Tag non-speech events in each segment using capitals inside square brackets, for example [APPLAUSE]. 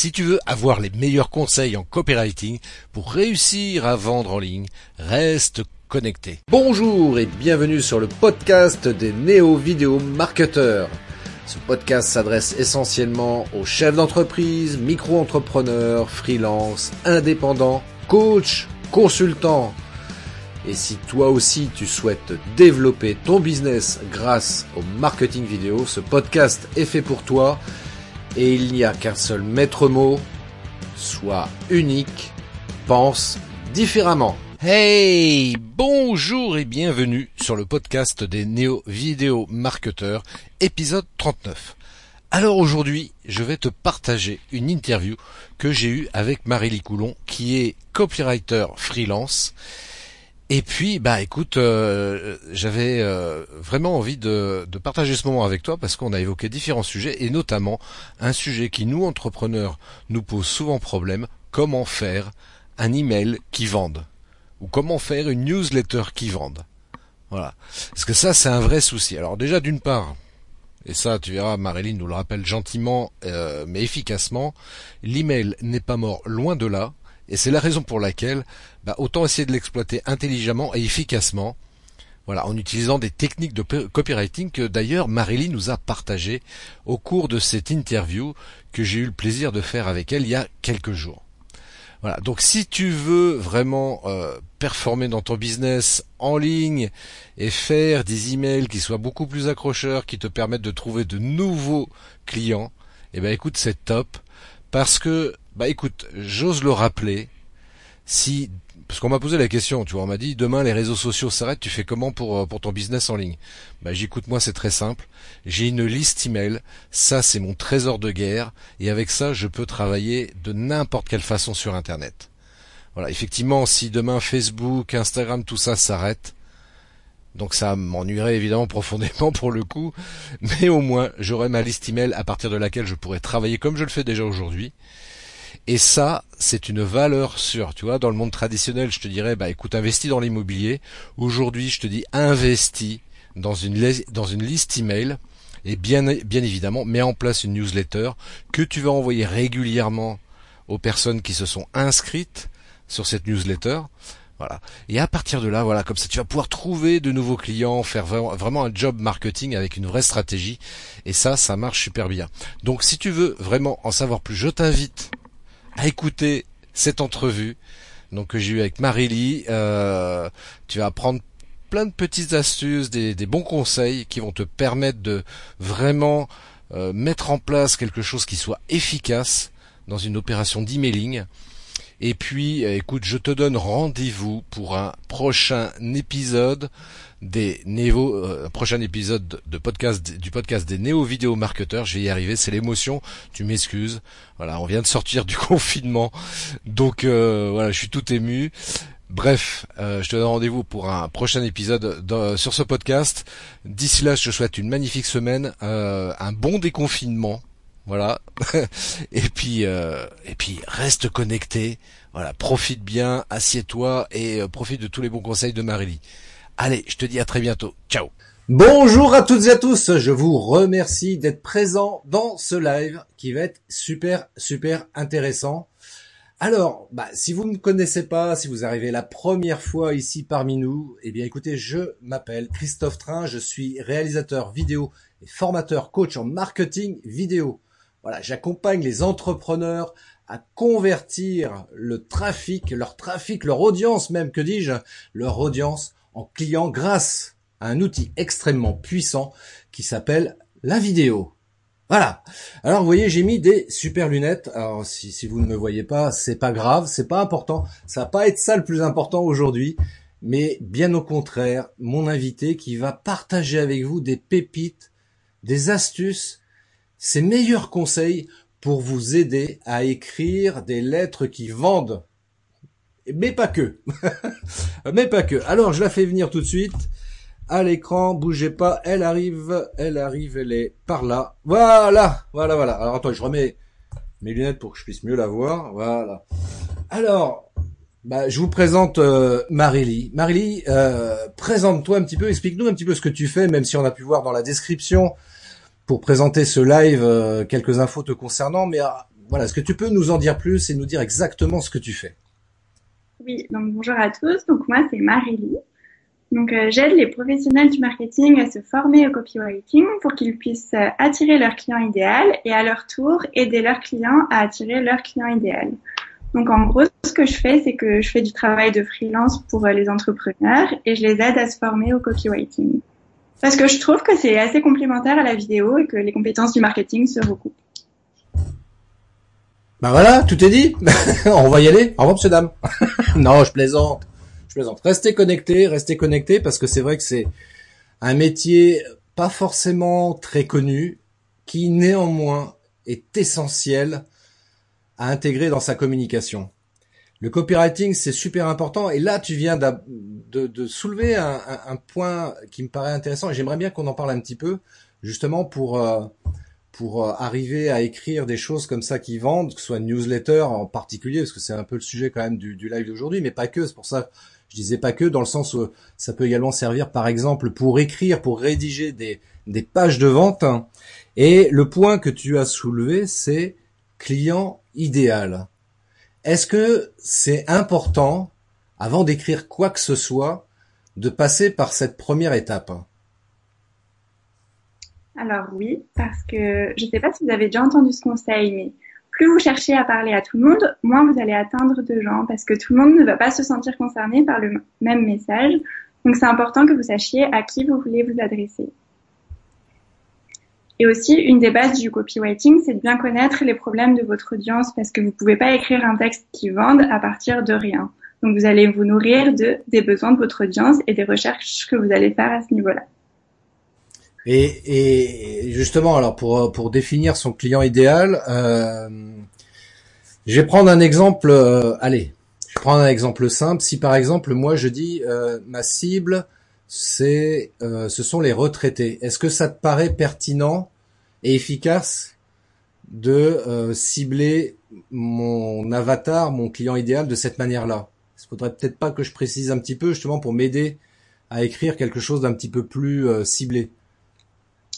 Si tu veux avoir les meilleurs conseils en copywriting pour réussir à vendre en ligne, reste connecté. Bonjour et bienvenue sur le podcast des néo-vidéo marketeurs. Ce podcast s'adresse essentiellement aux chefs d'entreprise, micro-entrepreneurs, freelance, indépendants, coachs, consultants. Et si toi aussi tu souhaites développer ton business grâce au marketing vidéo, ce podcast est fait pour toi et il n'y a qu'un seul maître mot, sois unique, pense différemment. Hey, bonjour et bienvenue sur le podcast des néo vidéo marketeurs, épisode 39. Alors aujourd'hui, je vais te partager une interview que j'ai eue avec Marie Coulon, qui est copywriter freelance et puis, bah écoute, euh, j'avais euh, vraiment envie de, partager ce moment avec toi parce qu'on a évoqué différents sujets et notamment un sujet qui nous entrepreneurs nous pose souvent problème comment faire un email qui vende ou comment faire une newsletter qui vende? Voilà, parce que ça c'est un vrai souci. Alors déjà d'une part, et ça tu verras, Marilyn nous le rappelle gentiment euh, mais efficacement, l'email n'est pas mort loin de là. Et c'est la raison pour laquelle, bah, autant essayer de l'exploiter intelligemment et efficacement, voilà, en utilisant des techniques de copywriting que d'ailleurs Marilyn nous a partagées au cours de cette interview que j'ai eu le plaisir de faire avec elle il y a quelques jours. Voilà, donc si tu veux vraiment euh, performer dans ton business en ligne et faire des emails qui soient beaucoup plus accrocheurs, qui te permettent de trouver de nouveaux clients, eh ben écoute, c'est top parce que bah écoute, j'ose le rappeler, si parce qu'on m'a posé la question, tu vois, on m'a dit demain les réseaux sociaux s'arrêtent, tu fais comment pour euh, ton business en ligne? Bah j'écoute moi c'est très simple, j'ai une liste email, ça c'est mon trésor de guerre. Et avec ça je peux travailler de n'importe quelle façon sur internet. Voilà, effectivement, si demain Facebook, Instagram, tout ça s'arrête, donc ça m'ennuierait évidemment profondément [LAUGHS] pour le coup, mais au moins j'aurai ma liste email à partir de laquelle je pourrais travailler comme je le fais déjà aujourd'hui et ça, c'est une valeur sûre. Tu vois, dans le monde traditionnel, je te dirais, bah écoute, investis dans l'immobilier. Aujourd'hui, je te dis, investis dans une, dans une liste email et bien, bien évidemment, mets en place une newsletter que tu vas envoyer régulièrement aux personnes qui se sont inscrites sur cette newsletter. Voilà. Et à partir de là, voilà, comme ça, tu vas pouvoir trouver de nouveaux clients, faire vraiment un job marketing avec une vraie stratégie. Et ça, ça marche super bien. Donc, si tu veux vraiment en savoir plus, je t'invite à écouter cette entrevue donc que j'ai eu avec Marily. Euh, tu vas apprendre plein de petites astuces, des, bons conseils qui vont te permettre de vraiment euh, mettre en place quelque chose qui soit efficace dans une opération d'emailing. Et puis, euh, écoute, je te donne rendez-vous pour un prochain épisode des néo, euh, prochain épisode de podcast du podcast des néo vidéo marketeurs. Je vais y arriver, c'est l'émotion. Tu m'excuses. Voilà, on vient de sortir du [LAUGHS] confinement, donc euh, voilà, je suis tout ému. Bref, je te donne rendez-vous pour un prochain épisode sur ce podcast. D'ici là, je te souhaite une magnifique semaine, un bon déconfinement voilà. [LAUGHS] et puis euh, et puis reste connecté. Voilà, profite bien, assieds-toi et euh, profite de tous les bons conseils de Marily. Allez, je te dis à très bientôt. Ciao. Bonjour à toutes et à tous. Je vous remercie d'être présents dans ce live qui va être super super intéressant. Alors, bah, si vous ne me connaissez pas, si vous arrivez la première fois ici parmi nous, eh bien écoutez, je m'appelle Christophe Train, je suis réalisateur vidéo et formateur coach en marketing vidéo. Voilà, j'accompagne les entrepreneurs à convertir le trafic, leur trafic, leur audience même, que dis-je, leur audience en clients grâce à un outil extrêmement puissant qui s'appelle la vidéo. Voilà. Alors vous voyez, j'ai mis des super lunettes. Alors si, si vous ne me voyez pas, c'est pas grave, c'est pas important. Ça va pas être ça le plus important aujourd'hui, mais bien au contraire, mon invité qui va partager avec vous des pépites, des astuces ses meilleurs conseils pour vous aider à écrire des lettres qui vendent. Mais pas que. [LAUGHS] Mais pas que. Alors, je la fais venir tout de suite. À l'écran, bougez pas, elle arrive, elle arrive, elle est par là. Voilà, voilà, voilà. Alors attends, je remets mes lunettes pour que je puisse mieux la voir. Voilà. Alors, bah, je vous présente euh, Marily. Marily, euh, présente-toi un petit peu, explique-nous un petit peu ce que tu fais, même si on a pu voir dans la description pour présenter ce live euh, quelques infos te concernant, mais ah, voilà, est-ce que tu peux nous en dire plus et nous dire exactement ce que tu fais? Donc bonjour à tous. Donc moi c'est Marélie. Donc euh, j'aide les professionnels du marketing à se former au copywriting pour qu'ils puissent euh, attirer leur client idéal et à leur tour aider leurs clients à attirer leur client idéal. Donc en gros, ce que je fais, c'est que je fais du travail de freelance pour euh, les entrepreneurs et je les aide à se former au copywriting. Parce que je trouve que c'est assez complémentaire à la vidéo et que les compétences du marketing se recoupent. Bah voilà, tout est dit. [LAUGHS] On va y aller. Au revoir, monsieur, dame. non, je plaisante. Je plaisante. Restez connectés, restez connectés parce que c'est vrai que c'est un métier pas forcément très connu qui néanmoins est essentiel à intégrer dans sa communication. Le copywriting, c'est super important. Et là, tu viens de, soulever un, point qui me paraît intéressant. Et j'aimerais bien qu'on en parle un petit peu, justement pour euh, pour euh, arriver à écrire des choses comme ça qui vendent, que ce soit newsletter en particulier, parce que c'est un peu le sujet quand même du, du live d'aujourd'hui, mais pas que. C'est pour ça je disais pas que, dans le sens où ça peut également servir, par exemple, pour écrire, pour rédiger des, des pages de vente. Et le point que tu as soulevé, c'est client idéal. Est-ce que c'est important, avant d'écrire quoi que ce soit, de passer par cette première étape? Alors oui, parce que je ne sais pas si vous avez déjà entendu ce conseil, mais plus vous cherchez à parler à tout le monde, moins vous allez atteindre de gens, parce que tout le monde ne va pas se sentir concerné par le même message. Donc c'est important que vous sachiez à qui vous voulez vous adresser. Et aussi, une des bases du copywriting, c'est de bien connaître les problèmes de votre audience parce que vous ne pouvez pas écrire un texte qui vende à partir de rien. Donc, vous allez vous nourrir de, des besoins de votre audience et des recherches que vous allez faire à ce niveau-là. Et, justement, alors pour définir son client idéal, euh, je vais prendre un exemple. Euh, allez, je vais prendre un exemple simple. Si par exemple moi je dis euh, ma cible c'est, ce sont les retraités. Est-ce que ça te paraît pertinent et efficace de cibler mon avatar, mon client idéal de cette manière-là? Il faudrait peut-être pas que je précise un petit peu justement pour m'aider à écrire quelque chose d'un petit peu plus ciblé.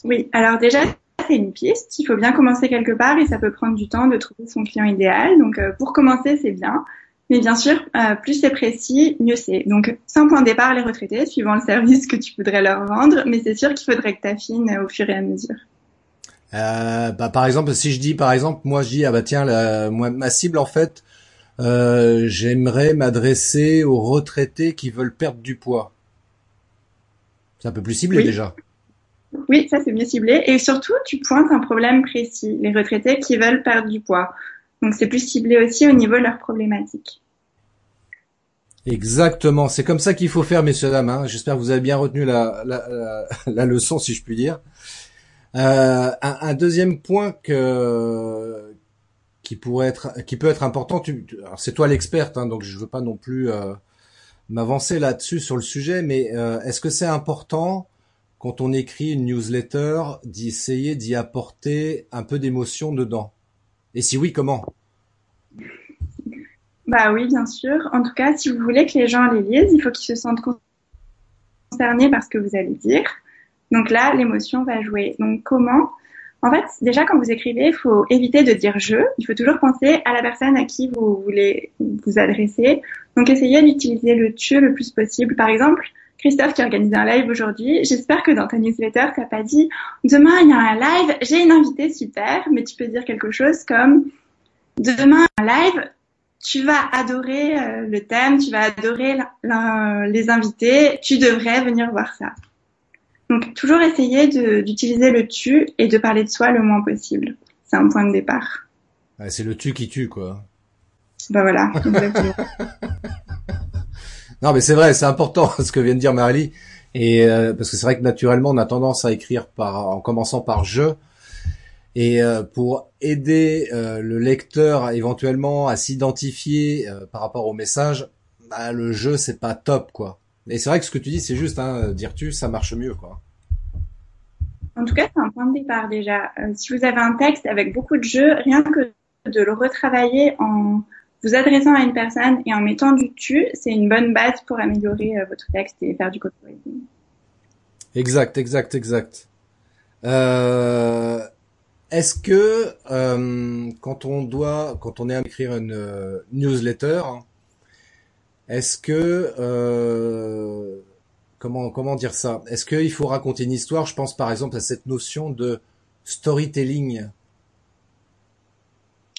Oui, alors déjà c'est une piste. Il faut bien commencer quelque part et ça peut prendre du temps de trouver son client idéal. Donc pour commencer c'est bien. Mais bien sûr, euh, plus c'est précis, mieux c'est. Donc, sans point de départ, les retraités, suivant le service que tu voudrais leur vendre, mais c'est sûr qu'il faudrait que tu affines au fur et à mesure. Euh, bah, par exemple, si je dis, par exemple, moi je dis, ah bah tiens, la, moi, ma cible en fait, euh, j'aimerais m'adresser aux retraités qui veulent perdre du poids. C'est un peu plus ciblé déjà. Oui, ça c'est mieux ciblé. Et surtout, tu pointes un problème précis, les retraités qui veulent perdre du poids. Donc c'est plus ciblé aussi au niveau de leurs problématiques. Exactement, c'est comme ça qu'il faut faire, messieurs dames. Hein. J'espère que vous avez bien retenu la, la, la, [LAUGHS] leçon, si je puis dire. Euh, un, deuxième point que qui pourrait être, qui peut être important. Tu, c'est toi l'experte, hein, donc je veux pas non plus euh, m'avancer là-dessus sur le sujet, mais euh, est-ce que c'est important quand on écrit une newsletter d'essayer d'y apporter un peu d'émotion dedans Et si oui, comment? Bah oui, bien sûr. En tout cas, si vous voulez que les gens les lisent, il faut qu'ils se sentent concernés par ce que vous allez dire. Donc là, l'émotion va jouer. Donc comment? En fait, déjà quand vous écrivez, il faut éviter de dire je. Il faut toujours penser à la personne à qui vous voulez vous adresser. Donc essayez d'utiliser le tu le plus possible. Par exemple, Christophe qui organise un live aujourd'hui, j'espère que dans ta newsletter, tu n'as pas dit demain il y a un live, j'ai une invitée super, mais tu peux dire quelque chose comme demain un live, tu vas adorer euh, le thème, tu vas adorer les invités, tu devrais venir voir ça. Donc toujours essayer d'utiliser le tu et de parler de soi le moins possible. C'est un point de départ. c'est le tu qui tue quoi. Bah voilà, exactement. [LAUGHS] non mais c'est vrai, c'est important [LAUGHS] ce que vient de dire Marie. Et euh, parce que c'est vrai que naturellement on a tendance à écrire par en commençant par je et euh, pour aider euh, le lecteur éventuellement à s'identifier euh, par rapport au message, bah, le jeu c'est pas top quoi. Et c'est vrai que ce que tu dis c'est juste, hein, dire tu, ça marche mieux quoi. En tout cas, c'est un point de départ déjà. si vous avez un texte avec beaucoup de jeux, rien que de le retravailler en vous adressant à une personne et en mettant du tu, c'est une bonne base pour améliorer votre texte et faire du copywriting. Exact, exact, exact. Euh, est-ce que euh, quand on doit, quand on est à écrire une euh, newsletter, est-ce que euh, comment comment dire ça? Est-ce qu'il faut raconter une histoire? Je pense par exemple à cette notion de storytelling.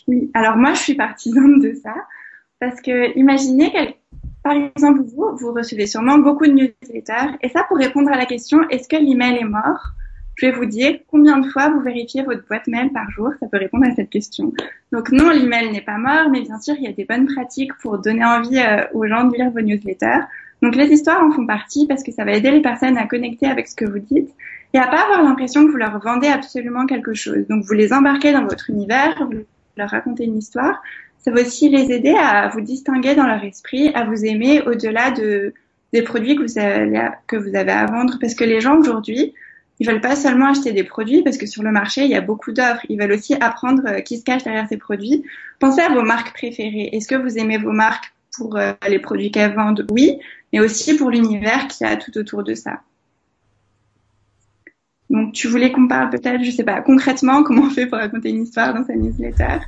Oui, alors moi je suis partisane de ça parce que imaginez par exemple vous vous recevez sûrement beaucoup de newsletters et ça pour répondre à la question est-ce que l'email est mort? Je vais vous dire combien de fois vous vérifiez votre boîte mail par jour. Ça peut répondre à cette question. Donc non, l'email n'est pas mort, mais bien sûr, il y a des bonnes pratiques pour donner envie euh, aux gens de lire vos newsletters. Donc les histoires en font partie parce que ça va aider les personnes à connecter avec ce que vous dites et à pas avoir l'impression que vous leur vendez absolument quelque chose. Donc vous les embarquez dans votre univers, leur racontez une histoire. Ça va aussi les aider à vous distinguer dans leur esprit, à vous aimer au-delà de, des produits que vous, avez, que vous avez à vendre. Parce que les gens aujourd'hui, ils veulent pas seulement acheter des produits parce que sur le marché, il y a beaucoup d'offres. Ils veulent aussi apprendre euh, qui se cache derrière ces produits. Pensez à vos marques préférées. Est-ce que vous aimez vos marques pour euh, les produits qu'elles vendent? Oui, mais aussi pour l'univers qui a tout autour de ça. Donc, tu voulais qu'on parle peut-être, je sais pas, concrètement, comment on fait pour raconter une histoire dans sa newsletter?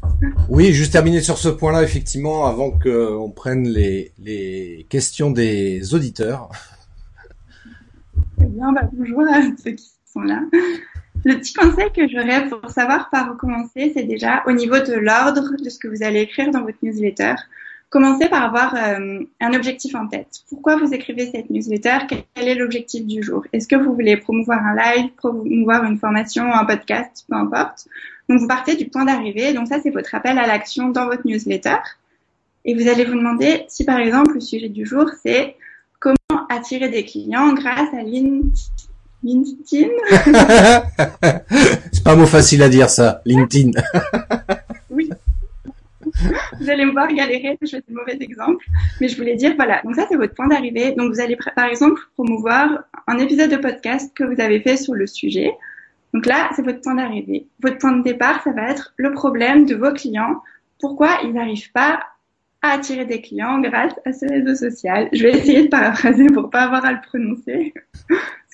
Oui, juste terminer sur ce point-là, effectivement, avant qu'on prenne les, les questions des auditeurs. Eh bien, bah, bonjour à ceux qui là. Le petit conseil que j'aurais pour savoir par où commencer, c'est déjà au niveau de l'ordre de ce que vous allez écrire dans votre newsletter. Commencez par avoir euh, un objectif en tête. Pourquoi vous écrivez cette newsletter? Quel est l'objectif du jour? Est-ce que vous voulez promouvoir un live, promouvoir une formation, un podcast, peu importe? Donc vous partez du point d'arrivée. Donc ça, c'est votre appel à l'action dans votre newsletter. Et vous allez vous demander si par exemple le sujet du jour, c'est comment attirer des clients grâce à LinkedIn LinkedIn? [LAUGHS] C'est pas un mot facile à dire ça, LinkedIn. [LAUGHS] [LAUGHS] Vous allez me voir galérer, je fais de mauvais exemples, mais je voulais dire, voilà, donc ça c'est votre point d'arrivée. Donc vous allez par exemple promouvoir un épisode de podcast que vous avez fait sur le sujet. Donc là, c'est votre point d'arrivée. Votre point de départ, ça va être le problème de vos clients. Pourquoi ils n'arrivent pas à attirer des clients grâce à ce réseau social? Je vais essayer de paraphraser pour pas avoir à le prononcer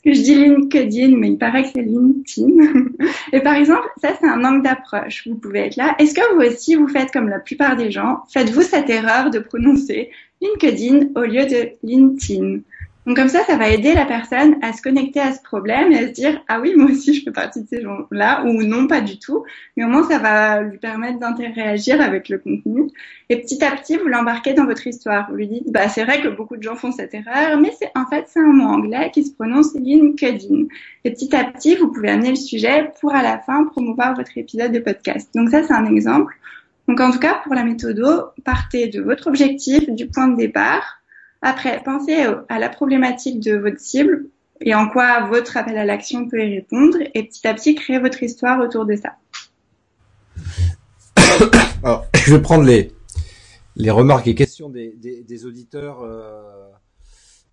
que je dis LinkedIn, mais il paraît que c'est LinkedIn. [LAUGHS] Et par exemple, ça c'est un angle d'approche. Vous pouvez être là. Est-ce que vous aussi vous faites comme la plupart des gens Faites-vous cette erreur de prononcer LinkedIn au lieu de LinkedIn donc comme ça, ça va aider la personne à se connecter à ce problème et à se dire ah oui moi aussi [LAUGHS] je fais partie de ces gens-là ou non pas du tout. Mais au moins ça va lui permettre d'interagir avec le contenu. Et petit à petit vous l'embarquez dans votre histoire. Vous lui dites bah c'est vrai que beaucoup de gens font cette erreur, mais c'est en fait c'est un mot anglais qui se prononce LinkedIn. Et petit à petit vous pouvez amener le sujet pour à la fin promouvoir votre épisode de podcast. Donc ça c'est un exemple. Donc en tout cas pour la méthode, partez de votre objectif, du point de départ après, pensez à la problématique de votre cible et en quoi votre appel à l'action peut y répondre et petit à petit créer votre histoire autour de ça. [COUGHS] Alors, [COUGHS] je vais prendre les, les remarques et questions des, des, auditeurs. Euh,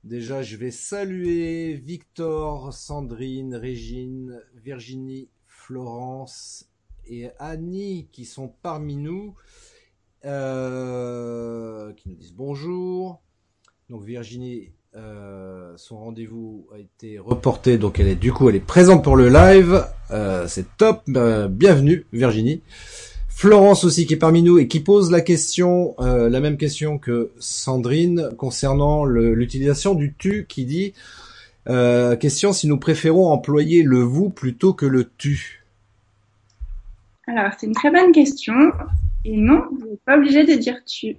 déjà, je vais saluer Victor, Sandrine, Régine, Virginie, Florence et Annie qui sont parmi nous, euh, qui nous disent bonjour. Donc Virginie, euh, son rendez-vous a été reporté, donc elle est du coup elle est présente pour le live. Euh, c'est top, euh, bienvenue Virginie. Florence aussi qui est parmi nous et qui pose la question, la même question que Sandrine concernant l'utilisation du tu, qui dit question si nous préférons employer le vous plutôt que le tu. Alors c'est une très bonne question. Et non, vous n'êtes pas obligé de dire tu.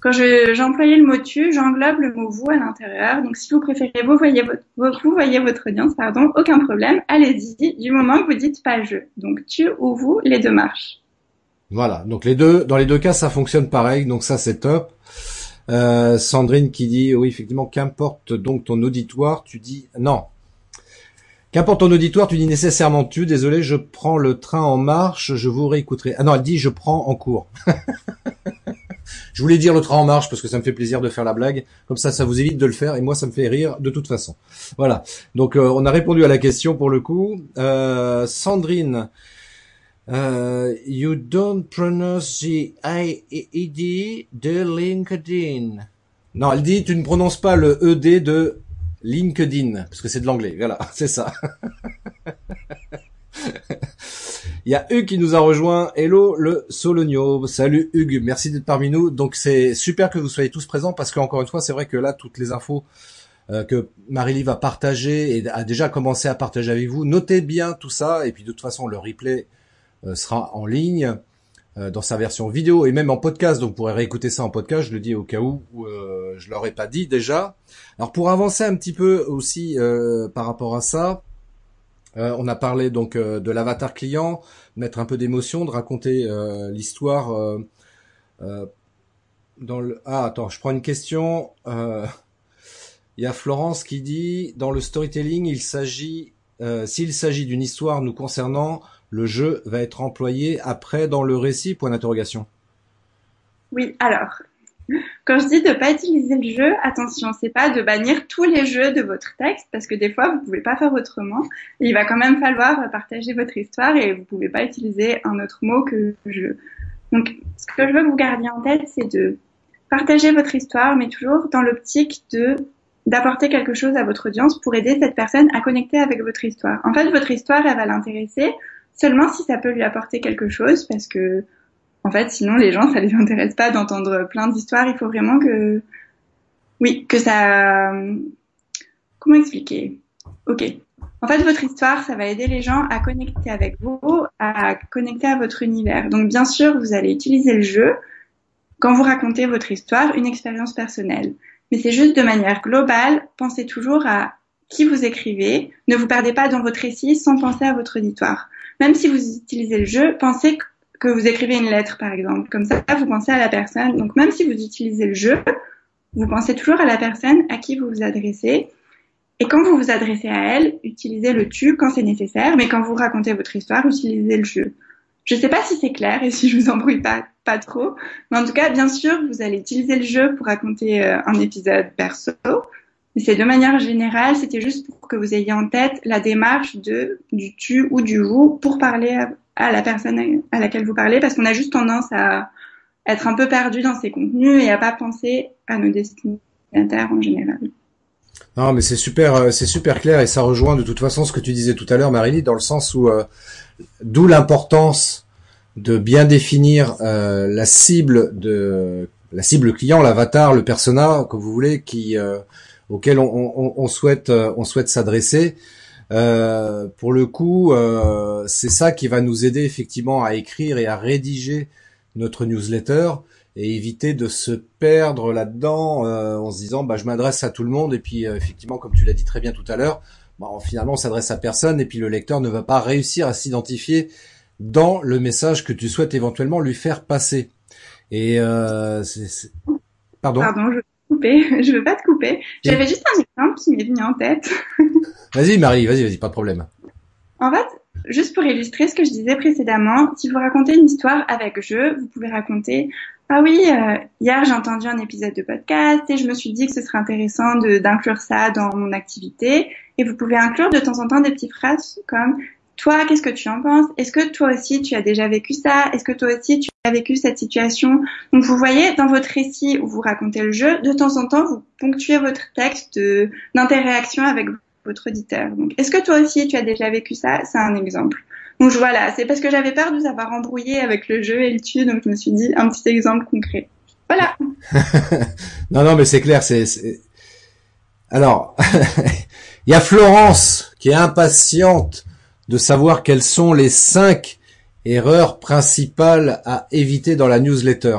Quand j'employais le mot tu, j'englobe le mot vous à l'intérieur. Donc si vous préférez vous voyez votre, vous voyez votre audience, pardon, aucun problème. Allez-y, du moment que vous dites pas je. Donc tu ou vous, les deux marchent. Voilà. Donc les deux, dans les deux cas, ça fonctionne pareil. Donc ça, c'est top. Euh, Sandrine qui dit oui effectivement qu'importe donc ton auditoire tu dis non Qu'importe ton auditoire, tu dis nécessairement tu. Désolé, je prends le train en marche, je vous réécouterai. Ah non, elle dit je prends en cours. [LAUGHS] je voulais dire le train en marche parce que ça me fait plaisir de faire la blague. Comme ça, ça vous évite de le faire et moi, ça me fait rire de toute façon. Voilà. Donc, euh, on a répondu à la question pour le coup. Euh, Sandrine. Euh, you don't pronounce the I-E-D de LinkedIn. Non, elle dit tu ne prononces pas le ED de LinkedIn, parce que c'est de l'anglais, voilà, [LAUGHS] c'est ça. Il y a Hugues qui nous a rejoint. Hello le Sologno. Salut Hugues, merci d'être parmi nous. Donc c'est super que vous soyez tous présents parce qu'encore une fois, c'est vrai que là, toutes les infos euh, que Marie-Lie va partager et a déjà commencé à partager avec vous, notez bien tout ça. Et puis de toute façon, le replay euh, sera en ligne euh, dans sa version vidéo et même en podcast. Donc vous pourrez réécouter ça en podcast. Je le dis au cas où, où je l'aurais pas dit déjà. Alors pour avancer un petit peu aussi par rapport à ça. Euh, on a parlé donc euh, de l'avatar client, mettre un peu d'émotion, de raconter euh, l'histoire. dans le ah attends, je prends une question. [LAUGHS] Il y a Florence qui dit dans le storytelling, il s'agit s'il s'agit d'une histoire nous concernant, le jeu va être employé après dans le récit Point d'interrogation. Oui, alors quand je dis de pas utiliser le jeu, attention, c'est pas de bannir tous les jeux de votre texte parce que des fois vous pouvez pas faire autrement. Il va quand même falloir partager votre histoire et vous pouvez pas utiliser un autre mot que jeu. Donc, ce que je veux que vous gardiez en tête, c'est de partager votre histoire, mais toujours dans l'optique de d'apporter quelque chose à votre audience pour aider cette personne à connecter avec votre histoire. En fait, votre histoire, elle va l'intéresser seulement si ça peut lui apporter quelque chose parce que en fait, sinon les gens, ça les intéresse pas d'entendre plein d'histoires. Il faut vraiment que, oui, que ça. Comment expliquer? Ok. En fait, votre histoire, ça va aider les gens à connecter avec vous, à connecter à votre univers. Donc, bien sûr, vous allez utiliser le jeu quand vous racontez votre histoire, une expérience personnelle. Mais c'est juste de manière globale. Pensez toujours à qui vous écrivez. Ne vous perdez pas dans votre récit sans penser à votre auditoire. Même si vous utilisez le jeu, pensez que vous écrivez une lettre, par exemple. Comme ça, vous pensez à la personne. Donc, même si vous utilisez le jeu, vous pensez toujours à la personne à qui vous vous adressez. Et quand vous vous adressez à elle, utilisez le tu quand c'est nécessaire. Mais quand vous racontez votre histoire, utilisez le jeu. Je ne sais pas si c'est clair et si je vous embrouille pas, pas trop. Mais en tout cas, bien sûr, vous allez utiliser le jeu pour raconter euh, un épisode perso. Mais c'est de manière générale, c'était juste pour que vous ayez en tête la démarche de, du tu ou du vous pour parler à, à la personne à laquelle vous parlez parce qu'on a juste tendance à être un peu perdu dans ces contenus et à pas penser à nos destinataires en général. Non, mais c'est super, euh, c'est super clair et ça rejoint de toute façon ce que tu disais tout à l'heure, Marily, dans le sens où euh, d'où l'importance de bien définir euh, la cible de la cible client, l'avatar, le persona que vous voulez, qui auquel on, souhaite on souhaite s'adresser. Pour le coup, c'est ça qui va nous aider effectivement à écrire et à rédiger notre newsletter et éviter de se perdre là-dedans euh, en se disant bah je m'adresse à tout le monde et puis effectivement comme tu l'as dit très bien tout à l'heure, bah, finalement on s'adresse à personne et puis le lecteur ne va pas réussir à s'identifier dans le message que tu souhaites éventuellement lui faire passer. Et c'est, pardon? Pardon, je [LAUGHS] je veux pas te couper. J'avais juste un exemple qui m'est venu en tête. [LAUGHS] vas-y Marie, vas-y, vas-y, pas de problème. En fait, juste pour illustrer ce que je disais précédemment, si vous racontez une histoire avec jeu, vous pouvez raconter ah oui, euh, hier j'ai entendu un épisode de podcast et je me suis dit que ce serait intéressant d'inclure ça dans mon activité. Et vous pouvez inclure de temps en temps des petites phrases comme toi, qu'est-ce que tu en penses? Est-ce que toi aussi tu as déjà vécu ça? Est-ce que toi aussi tu as vécu cette situation? Donc vous voyez, dans votre récit où vous racontez le jeu, de temps en temps, vous ponctuez votre texte d'interaction avec votre auditeur. Donc est-ce que toi aussi tu as déjà vécu ça? C'est un exemple. Donc voilà, c'est parce que j'avais peur de vous avoir embrouillé avec le jeu et le tu, donc je me suis dit un petit exemple concret. Voilà. [LAUGHS] non, non, mais c'est clair, c'est... Alors, [LAUGHS] il y a Florence qui est impatiente de savoir quelles sont les cinq erreurs principales à éviter dans la newsletter.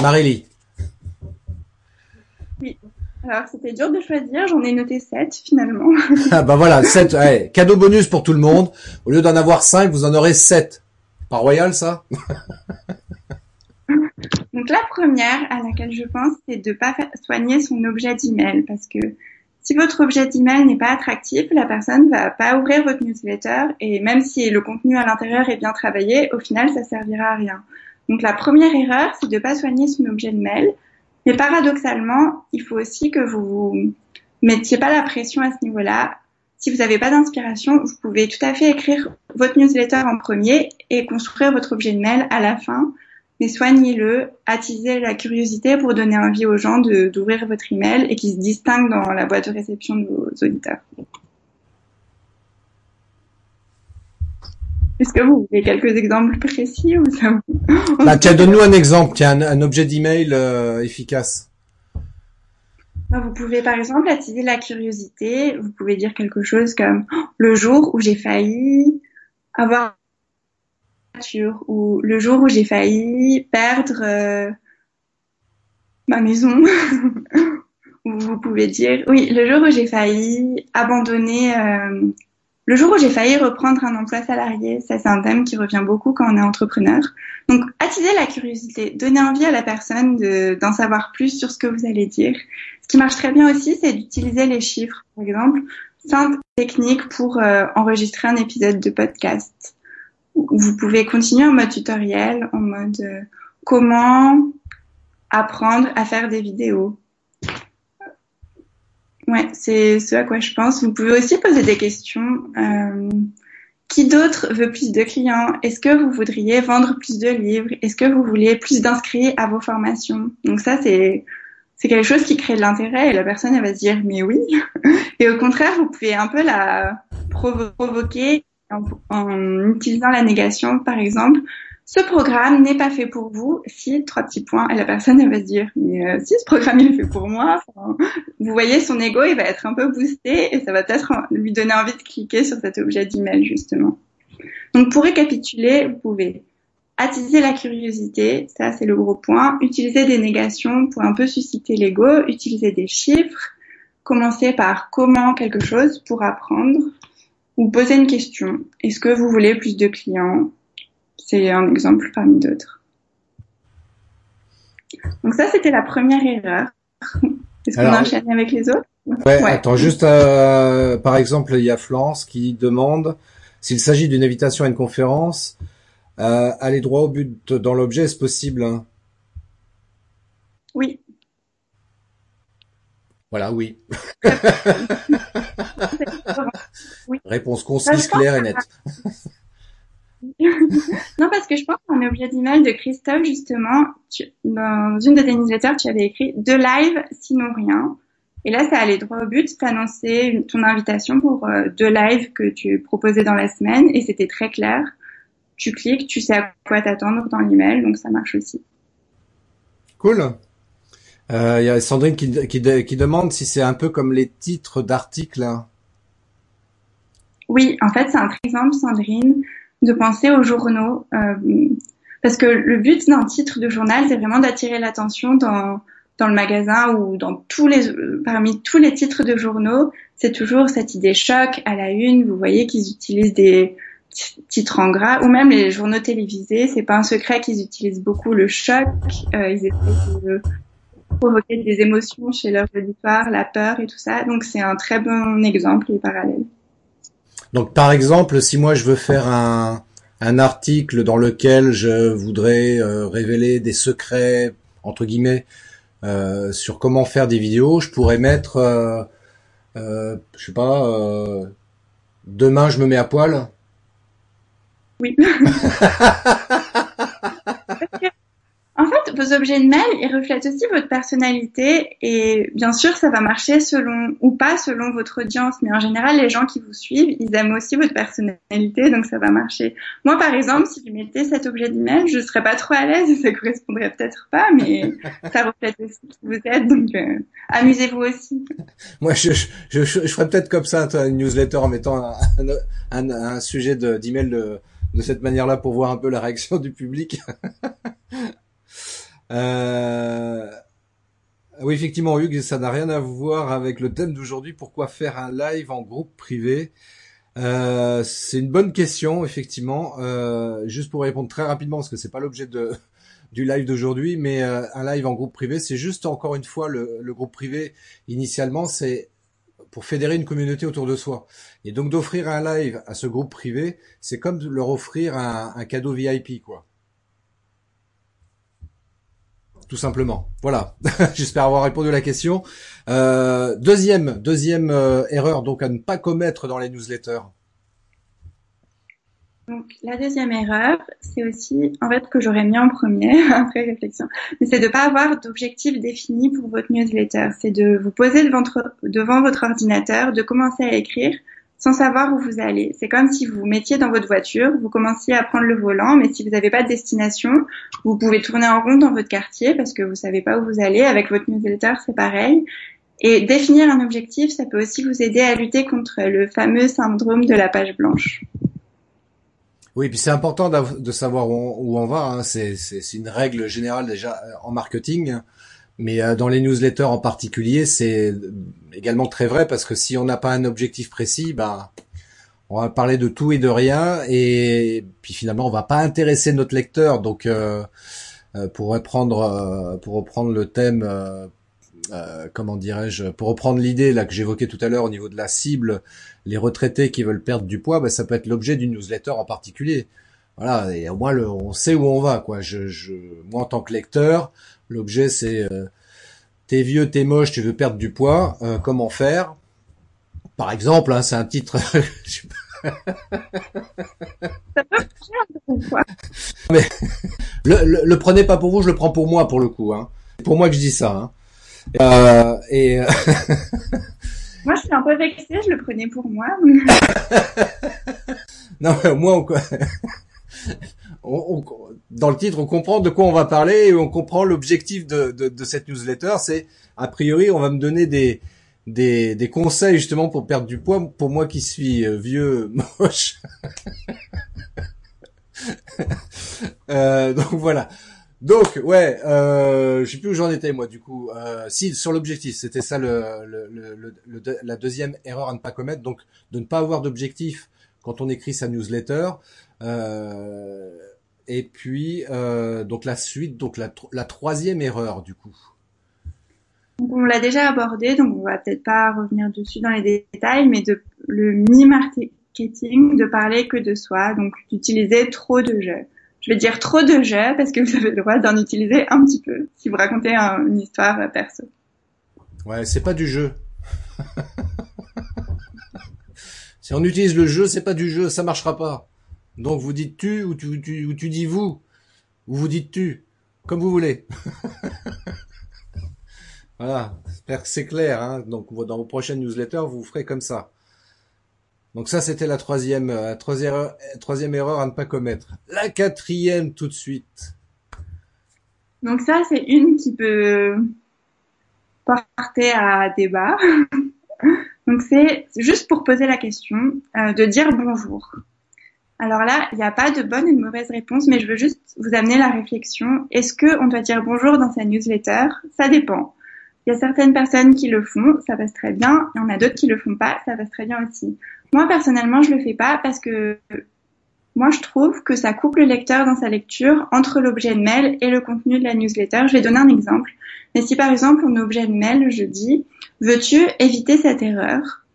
Marélie. Alors, c'était dur de choisir. J'en ai noté sept, finalement. [LAUGHS] ah, bah voilà, sept. cadeau bonus pour tout le monde. Au lieu d'en avoir cinq, vous en aurez sept. Pas royal, ça? Donc, la première à laquelle je pense, c'est de pas soigner son objet d'email parce que si votre objet d'email n'est pas attractif, la personne va pas ouvrir votre newsletter et même si le contenu à l'intérieur est bien travaillé, au final, ça servira à rien. Donc la première erreur, c'est de pas soigner son objet de mail. Mais paradoxalement, il faut aussi que vous vous mettiez pas la pression à ce niveau-là. Si vous n'avez pas d'inspiration, vous pouvez tout à fait écrire votre newsletter en premier et construire votre objet de mail à la fin mais soignez-le, attisez la curiosité pour donner envie aux gens d'ouvrir votre email et qui se distingue dans la boîte de réception de vos auditeurs. Est-ce que vous voulez quelques exemples précis ou ça [LAUGHS] bah, Tiens, donne-nous un exemple, tiens, un, objet d'email euh, efficace. Bah, vous pouvez par exemple attiser la curiosité. Vous pouvez dire quelque chose comme le jour où j'ai failli avoir une voiture ou le jour où j'ai failli perdre euh, ma maison. [LAUGHS] vous pouvez dire oui le jour où j'ai failli abandonner euh, le jour où j'ai failli reprendre un emploi salarié, ça c'est un thème qui revient beaucoup quand on est entrepreneur. Donc attiser la curiosité, donner envie à la personne d'en savoir plus sur ce que vous allez dire. Ce qui marche très bien aussi, c'est d'utiliser les chiffres, par exemple. Simple technique pour euh, enregistrer un épisode de podcast. Vous pouvez continuer en mode tutoriel, en mode euh, comment apprendre à faire des vidéos Ouais, c'est ce à quoi je pense. Vous pouvez aussi poser des questions. Euh, qui d'autre veut plus de clients? Est-ce que vous voudriez vendre plus de livres? Est-ce que vous voulez plus d'inscrits à vos formations? Donc ça, c'est quelque chose qui crée de l'intérêt et la personne elle va se dire mais oui. [LAUGHS] Et au contraire, vous pouvez un peu la provoquer en utilisant la négation, par exemple ce programme n'est pas fait pour vous si trois petits points et la personne va se dire mais euh, si ce programme il est fait pour moi vous voyez son ego il va être un peu boosté et ça va peut-être lui donner envie de cliquer sur cet objet d'email justement. Donc pour récapituler vous pouvez attiser la curiosité. Ça c'est le gros point. Utiliser des négations pour un peu susciter l'ego. Utiliser des chiffres. Commencer par comment quelque chose pour apprendre ou poser une question. Est-ce que vous voulez plus de clients? C'est un exemple parmi d'autres. Donc ça, c'était la première erreur. Est-ce qu'on enchaîne avec les autres? Ouais, attends, juste euh, par exemple, il y a Florence qui demande s'il s'agit d'une invitation à une conférence, euh, aller droit au but dans l'objet, est-ce possible hein? Oui. Voilà, oui. [LAUGHS] [LAUGHS] oui. Réponse concise, claire et nette. Non, parce que je pense qu'un objet d'email de Christophe, justement, dans une de tes newsletters, tu avais écrit deux lives, sinon rien. Et là, ça allait droit au but, t'annoncer ton invitation pour euh, deux lives que tu proposais dans la semaine, et c'était très clair. Tu cliques, tu sais à quoi t'attendre dans l'email, donc ça marche aussi. Cool. Il euh, y a Sandrine qui, qui, qui demande si c'est un peu comme les titres d'articles. Oui, en fait, c'est un exemple, Sandrine de penser aux journaux. Euh, parce que le but d'un titre de journal, c'est vraiment d'attirer l'attention dans, dans le magasin ou dans tous les, parmi tous les titres de journaux, c'est toujours cette idée choc à la une. Vous voyez qu'ils utilisent des titres en gras ou même les journaux télévisés. C'est pas un secret qu'ils utilisent beaucoup le choc. Euh, ils essaient de provoquer des émotions chez leur auditoire, la peur et tout ça. Donc c'est un très bon exemple et parallèle. Donc par exemple, si moi je veux faire un, un article dans lequel je voudrais euh, révéler des secrets entre guillemets euh, sur comment faire des vidéos, je pourrais mettre, euh, euh je sais pas, demain je me mets à poil. Oui. [LAUGHS] En fait, vos objets de mail, ils reflètent aussi votre personnalité et bien sûr, ça va marcher selon ou pas selon votre audience, mais en général, les gens qui vous suivent, ils aiment aussi votre personnalité, donc ça va marcher. Moi, par exemple, si je mettais cet objet d'email, je serais pas trop à l'aise et ça correspondrait peut-être pas, mais [LAUGHS] ça reflète aussi qui vous êtes, donc euh, amusez-vous aussi. [LAUGHS] Moi, je, je, je, ferais peut-être comme ça, une newsletter en mettant un, un, un sujet d'email de, de cette manière-là pour voir un peu la réaction du public. [LAUGHS] Euh... Oui, effectivement, Hugues, ça n'a rien à voir avec le thème d'aujourd'hui. Pourquoi faire un live en groupe privé euh, C'est une bonne question, effectivement. Euh, juste pour répondre très rapidement, parce que c'est pas l'objet de [LAUGHS] du live d'aujourd'hui, mais euh, un live en groupe privé, c'est juste encore une fois le, le groupe privé. Initialement, c'est pour fédérer une communauté autour de soi. Et donc d'offrir un live à ce groupe privé, c'est comme leur offrir un, un cadeau VIP, quoi tout simplement. Voilà. [LAUGHS] J'espère avoir répondu à la question. Euh, deuxième, deuxième euh, erreur donc à ne pas commettre dans les newsletters. Donc la deuxième erreur, c'est aussi en fait que j'aurais mis en premier [LAUGHS] après réflexion, mais c'est de pas avoir d'objectif défini pour votre newsletter. C'est de vous poser devant votre ordinateur, de commencer à écrire sans savoir où vous allez. C'est comme si vous mettiez dans votre voiture, vous commenciez à prendre le volant, mais si vous n'avez pas de destination, vous pouvez tourner en rond dans votre quartier parce que vous savez pas où vous allez. Avec votre newsletter, c'est pareil. Et définir un objectif, ça peut aussi vous aider à lutter contre le fameux syndrome de la page blanche. Oui, puis c'est important de savoir où on, va. Hein. C'est une règle générale déjà euh, en marketing, mais euh, dans les newsletters en particulier, c'est également très vrai parce que si on n'a pas un objectif précis, ben on va parler de tout et de rien, et puis finalement on va pas intéresser notre lecteur. Donc euh, pour reprendre pour reprendre le thème euh, comment dirais-je, pour reprendre l'idée là que j'évoquais tout à l'heure au niveau de la cible, les retraités qui veulent perdre du poids, bah, ça peut être l'objet d'une newsletter en particulier. Voilà, et au moins on sait où on va, quoi. Je, je, moi en tant que lecteur, l'objet c'est euh, t'es vieux, t'es moche, tu veux perdre du poids, euh, comment faire? Par exemple, hein, c'est un titre. Mais le, le, le, prenez pas pour vous, je le prends pour moi pour le coup. Hein. C'est pour moi que je dis ça. Hein. Euh, et [LAUGHS] moi, je suis un peu vexée, je le prenais pour moi. [LAUGHS] non, moi, on, [LAUGHS] dans le titre, on comprend de quoi on va parler et on comprend l'objectif de, de, de, cette newsletter. C'est, a priori, on va me donner des, des, des conseils justement pour perdre du poids. Pour moi qui suis euh, vieux, [LAUGHS] moche. [LAUGHS] euh, donc voilà. Donc ouais, euh, je sais plus où j'en étais moi du coup. Euh, si sur l'objectif, c'était ça le, le, le, la deuxième erreur à ne pas commettre, donc de ne pas avoir d'objectif quand on écrit sa newsletter. Euh, et puis euh, donc la suite, donc la, la troisième erreur du coup. on l'a déjà abordé, donc on va peut-être pas revenir dessus dans les détails, mais de le mini marketing, de parler que de soi, donc d'utiliser trop de jeux je vais dire trop de jeux parce que vous avez le droit d'en utiliser un petit peu si vous racontez une histoire perso. Ouais, c'est pas du jeu. [LAUGHS] si on utilise le jeu, c'est pas du jeu, ça marchera pas. Donc vous dites tu ou tu, ou tu dis vous ou vous dites tu, comme vous voulez. [LAUGHS] voilà, j'espère que c'est clair. Hein. Donc dans vos prochaines newsletters, vous ferez comme ça. Donc ça, c'était la troisième, euh, troisième, troisième erreur à ne pas commettre. La quatrième, tout de suite. Donc ça, c'est une qui peut porter à débat. [LAUGHS] Donc c'est juste pour poser la question euh, de dire bonjour. Alors là, il n'y a pas de bonne et de mauvaise réponse, mais je veux juste vous amener la réflexion. Est-ce que on doit dire bonjour dans sa newsletter? Ça dépend. Il y a certaines personnes qui le font, ça passe très bien. Il y en a d'autres qui le font pas, ça passe très bien aussi. Moi, personnellement, je le fais pas parce que moi, je trouve que ça coupe le lecteur dans sa lecture entre l'objet de mail et le contenu de la newsletter. Je vais donner un exemple. Mais si par exemple, mon objet de mail, je dis, veux-tu éviter cette erreur?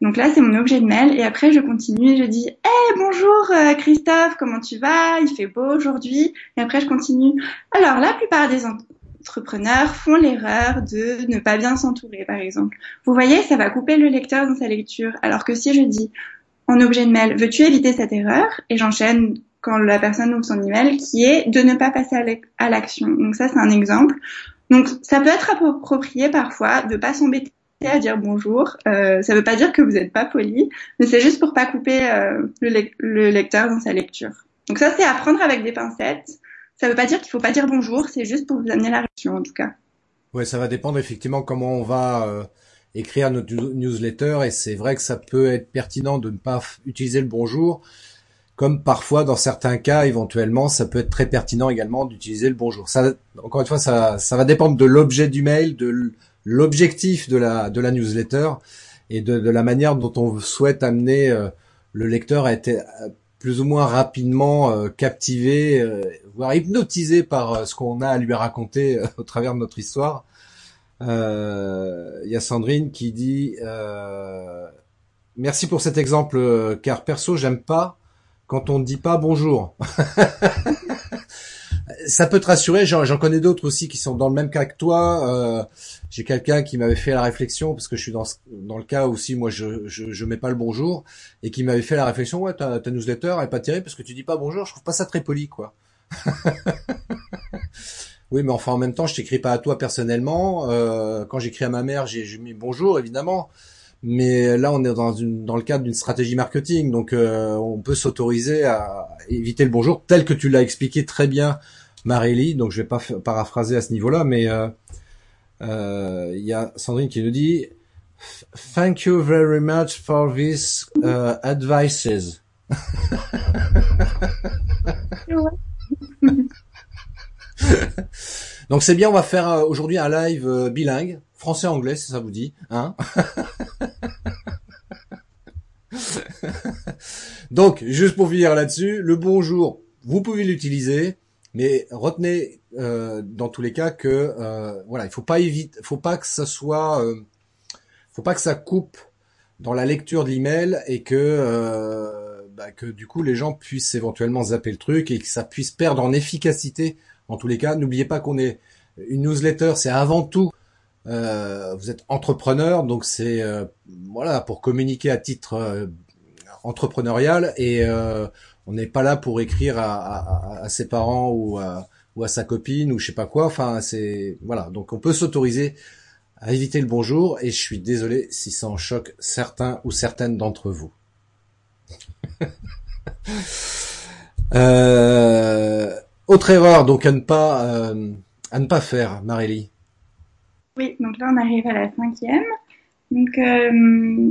Donc là, c'est mon objet de mail et après, je continue et je dis, hey, bonjour euh, Christophe, comment tu vas? Il fait beau aujourd'hui. Et après, je continue. Alors, la plupart des entrepreneurs font l'erreur de ne pas bien s'entourer, par exemple. Vous voyez, ça va couper le lecteur dans sa lecture. Alors que si je dis en objet de mail, veux-tu éviter cette erreur? Et j'enchaîne quand la personne ouvre son email, qui est de ne pas passer à l'action. Donc ça, c'est un exemple. Donc ça peut être approprié parfois de pas s'embêter à dire bonjour. Euh, ça veut pas dire que vous n'êtes pas poli, mais c'est juste pour pas couper euh, le, lecteur dans sa lecture. Donc ça, c'est à prendre avec des pincettes. Ça veut pas dire qu'il faut pas dire bonjour, c'est juste pour vous amener la réaction en tout cas. Ouais, ça va dépendre effectivement comment on va euh, écrire notre newsletter et c'est vrai que ça peut être pertinent de ne pas utiliser le bonjour, comme parfois dans certains cas éventuellement ça peut être très pertinent également d'utiliser le bonjour. Ça, encore une fois, ça, ça va dépendre de l'objet du mail, de l'objectif de la de la newsletter et de, de, la manière dont on souhaite amener euh, le lecteur à être plus ou moins rapidement euh, captivé, euh, voire hypnotisé par euh, ce qu'on a à lui raconter au travers de notre histoire. Il y a Sandrine qui dit merci pour cet exemple car perso j'aime pas quand on ne dit pas bonjour. [LAUGHS] ça peut te rassurer. J'en connais d'autres aussi qui sont dans le même cas que toi. Euh, J'ai quelqu'un qui m'avait fait la réflexion parce que je suis dans dans le cas aussi moi je, je je mets pas le bonjour et qui m'avait fait la réflexion ouais ta, ta newsletter est pas terrible parce que tu dis pas bonjour. Je trouve pas ça très poli quoi. [LAUGHS] oui mais enfin en même temps je t'écris pas à toi personnellement. Euh, quand j'écris à ma mère j'ai mis bonjour évidemment. Mais là on est dans, une, dans le cadre d'une stratégie marketing, donc euh, on peut s'autoriser à éviter le bonjour tel que tu l'as expliqué très bien, Marélie. Donc je vais pas paraphraser à ce niveau-là, mais euh, euh, il y a Sandrine qui nous dit Thank you very much for these uh, advices. [LAUGHS] Donc c'est bien, on va faire euh, aujourd'hui un live euh, bilingue, français-anglais si ça vous dit, hein [LAUGHS] Donc juste pour finir là-dessus, le bonjour, vous pouvez l'utiliser, mais retenez euh, dans tous les cas que voilà, il faut pas éviter, faut pas que ça soit, faut pas que ça coupe dans la lecture de l'email et que bah, que du coup les gens puissent éventuellement zapper le truc et que ça puisse perdre en efficacité. En tous les cas, n'oubliez pas qu'on est une newsletter, c'est avant tout euh, vous êtes entrepreneur, donc c'est euh, voilà pour communiquer à titre euh, entrepreneurial et on n'est pas là pour écrire à, ses parents ou à, ou à sa copine ou je sais pas quoi. Enfin c'est voilà donc on peut s'autoriser à éviter le bonjour et je suis désolé si ça en choque certains ou certaines d'entre vous. [LAUGHS] euh, autre erreur donc à ne pas euh, à ne pas faire, Marélie. Oui, donc là on arrive à la cinquième. Donc euh,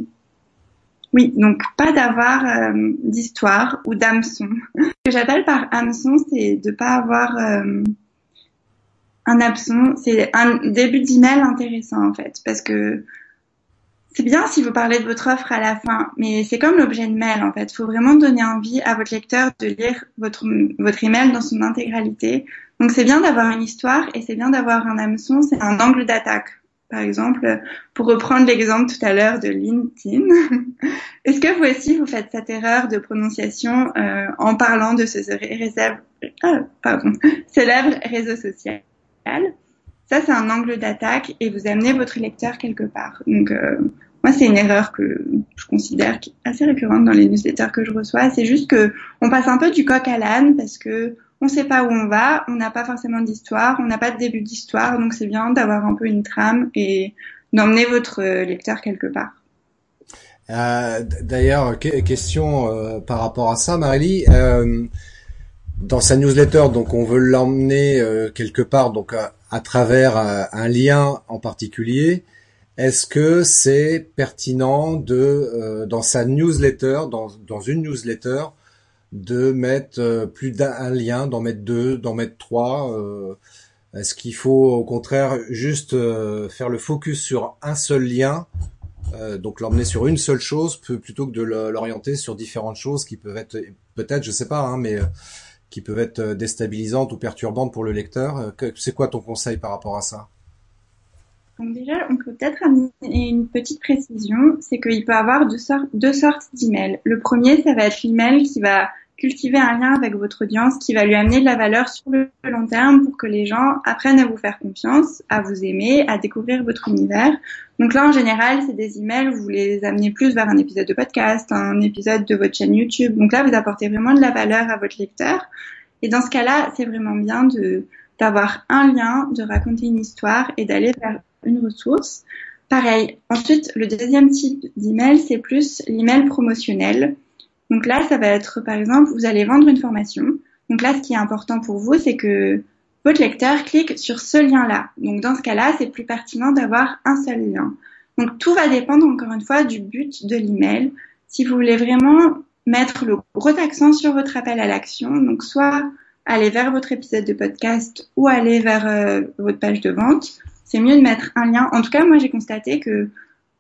oui, donc pas d'avoir euh, d'histoire ou d'hameçon. [LAUGHS] Ce que j'appelle par hameçon, c'est de pas avoir un hameçon. C'est un début d'email intéressant en fait, parce que c'est bien si vous parlez de votre offre à la fin, mais c'est comme l'objet de mail en fait. Il faut vraiment donner envie à votre lecteur de lire votre votre email dans son intégralité. Donc c'est bien d'avoir une histoire et c'est bien d'avoir un hameçon, c'est un angle d'attaque. Par exemple, pour reprendre l'exemple tout à l'heure de LinkedIn, [LAUGHS] est-ce que vous aussi vous faites cette erreur de prononciation euh, en parlant de ce réserve, ah, pardon, [LAUGHS] célèbre réseau social? Ça, c'est un angle d'attaque et vous amenez votre lecteur quelque part. Donc, euh, moi, c'est une erreur que je considère assez récurrente dans les newsletters que je reçois. C'est juste que on passe un peu du coq à l'âne parce que on sait pas où on va, on n'a pas forcément d'histoire, on n'a pas de début d'histoire, donc c'est bien d'avoir un peu une trame et d'emmener votre lecteur quelque part. Euh, D'ailleurs, question euh, par rapport à ça, Marélie. Euh, dans sa newsletter, donc on veut l'emmener euh, quelque part, donc à travers un lien en particulier. Est-ce que c'est pertinent de, euh, dans sa newsletter, dans, dans une newsletter, de mettre euh, plus d'un lien, d'en mettre deux, d'en mettre trois euh, Est-ce qu'il faut au contraire juste faire le focus sur un seul lien, donc l'emmener sur une seule chose, plutôt que de l'orienter sur différentes choses qui peuvent être, peut-être, je sais pas, hein, mais qui peuvent être déstabilisantes ou perturbantes pour le lecteur. C'est quoi ton conseil par rapport à ça? Peut-être une petite précision, c'est qu'il peut avoir deux sortes, d'emails. Le premier, ça va être l'email qui va cultiver un lien avec votre audience, qui va lui amener de la valeur sur le long terme pour que les gens apprennent à vous faire confiance, à vous aimer, à découvrir votre univers. Donc là, en général, c'est des emails vous les amenez plus vers un épisode de podcast, un épisode de votre chaîne YouTube. Donc là, vous apportez vraiment de la valeur à votre lecteur. Et dans ce cas-là, c'est vraiment bien de d'avoir un lien, de raconter une histoire et d'aller vers une ressource. Pareil. Ensuite, le deuxième type d'email, c'est plus l'email promotionnel. Donc là, ça va être, par exemple, vous allez vendre une formation. Donc là, ce qui est important pour vous, c'est que votre lecteur clique sur ce lien-là. Donc dans ce cas-là, c'est plus pertinent d'avoir un seul lien. Donc tout va dépendre encore une fois du but de l'email. Si vous voulez vraiment mettre le gros accent sur votre appel à l'action, donc soit aller vers votre épisode de podcast ou aller vers euh, votre page de vente, c'est mieux de mettre un lien. En tout cas, moi, j'ai constaté que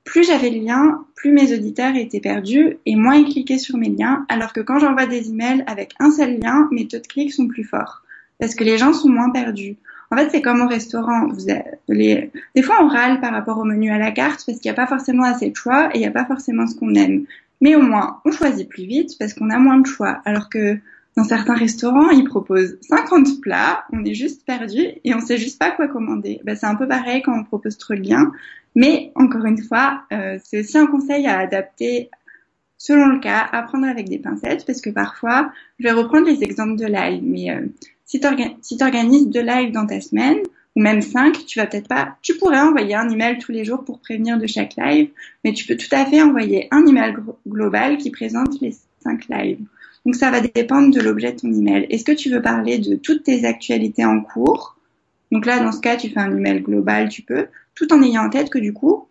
plus j'avais de liens, plus mes auditeurs étaient perdus et moins ils cliquaient sur mes liens, alors que quand j'envoie des emails avec un seul lien, mes taux de clics sont plus forts parce que les gens sont moins perdus. En fait, c'est comme au restaurant. Vous les... Des fois, on râle par rapport au menu à la carte parce qu'il n'y a pas forcément assez de choix et il n'y a pas forcément ce qu'on aime. Mais au moins, on choisit plus vite parce qu'on a moins de choix. Alors que dans certains restaurants, ils proposent 50 plats, on est juste perdu et on sait juste pas quoi commander. Ben, c'est un peu pareil quand on propose trop de liens, mais encore une fois, euh, c'est aussi un conseil à adapter selon le cas, à prendre avec des pincettes, parce que parfois, je vais reprendre les exemples de live, mais euh, si tu organises deux lives dans ta semaine, ou même cinq, tu vas peut-être pas, tu pourrais envoyer un email tous les jours pour prévenir de chaque live, mais tu peux tout à fait envoyer un email global qui présente les cinq lives. Donc ça va dépendre de l'objet de ton email. Est-ce que tu veux parler de toutes tes actualités en cours? Donc là, dans ce cas, tu fais un email global, tu peux, tout en ayant en tête que du coup,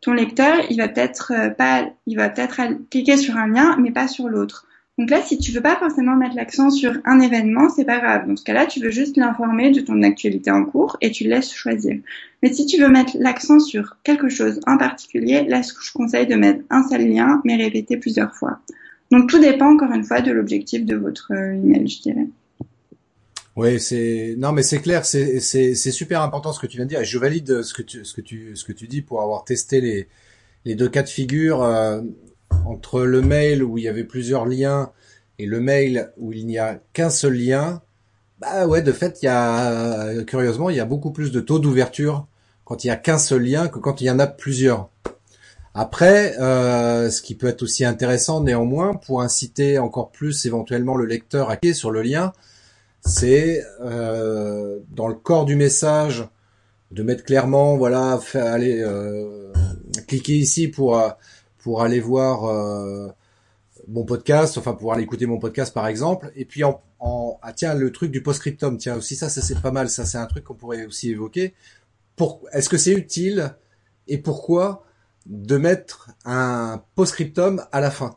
ton lecteur, il va peut-être euh, pas, il va peut-être cliquer sur un lien, mais pas sur l'autre. Donc là, si tu veux pas forcément mettre l'accent sur un événement, c'est pas grave. Dans ce cas-là, tu veux juste l'informer de ton actualité en cours et tu laisses choisir. Mais si tu veux mettre l'accent sur quelque chose en particulier, là, je conseille de mettre un seul lien, mais répéter plusieurs fois. Donc tout dépend encore une fois de l'objectif de votre euh, email, je dirais. Oui, c'est non mais c'est clair, c'est c'est super important ce que tu viens de dire et je valide ce que tu ce que tu ce que tu dis pour avoir testé les les deux cas de figure euh, entre le mail où il y avait plusieurs liens et le mail où il n'y a qu'un seul lien. Bah ouais, de fait, il y a curieusement, il y a beaucoup plus de taux d'ouverture quand il y a qu'un seul lien que quand il y en a plusieurs. Après, euh, ce qui peut être aussi intéressant néanmoins pour inciter encore plus éventuellement le lecteur à cliquer sur le lien, c'est euh, dans le corps du message de mettre clairement, voilà, aller euh, cliquer ici pour pour aller voir euh, mon podcast, enfin pour aller écouter mon podcast par exemple, et puis en, en ah tiens le truc du postscriptum, tiens aussi ça, ça c'est pas mal, ça c'est un truc qu'on pourrait aussi évoquer. Pour, est-ce que c'est utile et pourquoi de mettre un postscriptum à la fin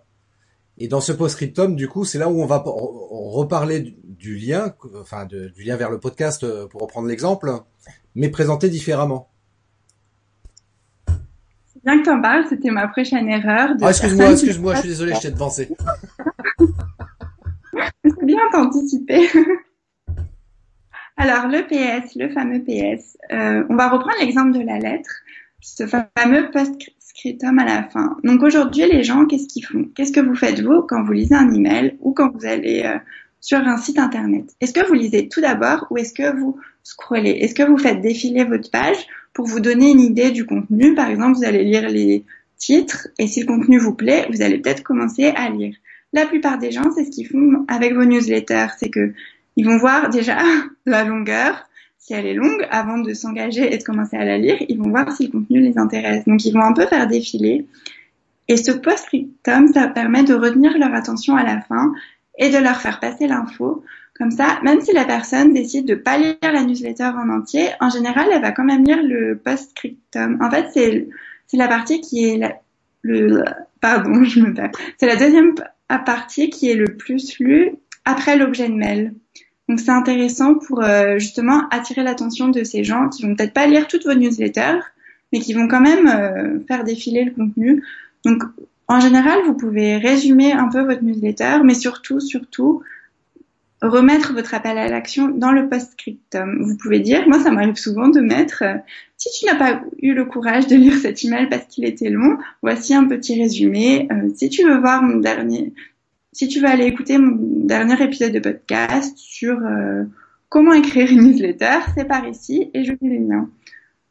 et dans ce postscriptum, du coup, c'est là où on va reparler du, lien, enfin du lien vers le podcast, euh, pour reprendre l'exemple, mais présenté différemment. C'est bien que tu en parles, c'était ma prochaine erreur. Ah, excuse-moi, excuse-moi, je suis désolé, je t'ai devancé. [LAUGHS] C'est bien d'anticiper. [LAUGHS] Alors, le PS, le fameux PS, euh, on va reprendre l'exemple de la lettre, ce fameux scriptum à la fin. Donc aujourd'hui, les gens, qu'est-ce qu'ils font? Qu'est-ce que vous faites vous quand vous lisez un email ou quand vous allez euh, sur un site internet? Est-ce que vous lisez tout d'abord ou est-ce que vous scrollez? Est-ce que vous faites défiler votre page pour vous donner une idée du contenu? Par exemple, vous allez lire les titres et si le contenu vous plaît, vous allez peut-être commencer à lire. La plupart des gens, c'est ce qu'ils font avec vos newsletters, c'est que ils vont voir déjà [LAUGHS] la longueur, si elle est longue, avant de s'engager et de commencer à la lire, ils vont voir si le contenu les intéresse. Donc ils vont un peu faire défiler. Et ce post-scriptum, ça permet de retenir leur attention à la fin et de leur faire passer l'info. Comme ça, même si la personne décide de pas lire la newsletter en entier, en général, elle va quand même lire le post-scriptum. En fait, c'est la partie qui est la, le pardon, [LAUGHS] je me perds. C'est la deuxième partie qui est le plus lue après l'objet de mail. Donc c'est intéressant pour euh, justement attirer l'attention de ces gens qui vont peut-être pas lire toutes vos newsletters, mais qui vont quand même euh, faire défiler le contenu. Donc en général, vous pouvez résumer un peu votre newsletter, mais surtout, surtout, remettre votre appel à l'action dans le post-scriptum. Vous pouvez dire, moi ça m'arrive souvent de mettre, euh, si tu n'as pas eu le courage de lire cet email parce qu'il était long, voici un petit résumé. si tu veux voir mon dernier, si tu veux aller écouter mon dernier épisode de podcast sur euh, comment écrire une newsletter, c'est par ici et je mets les liens.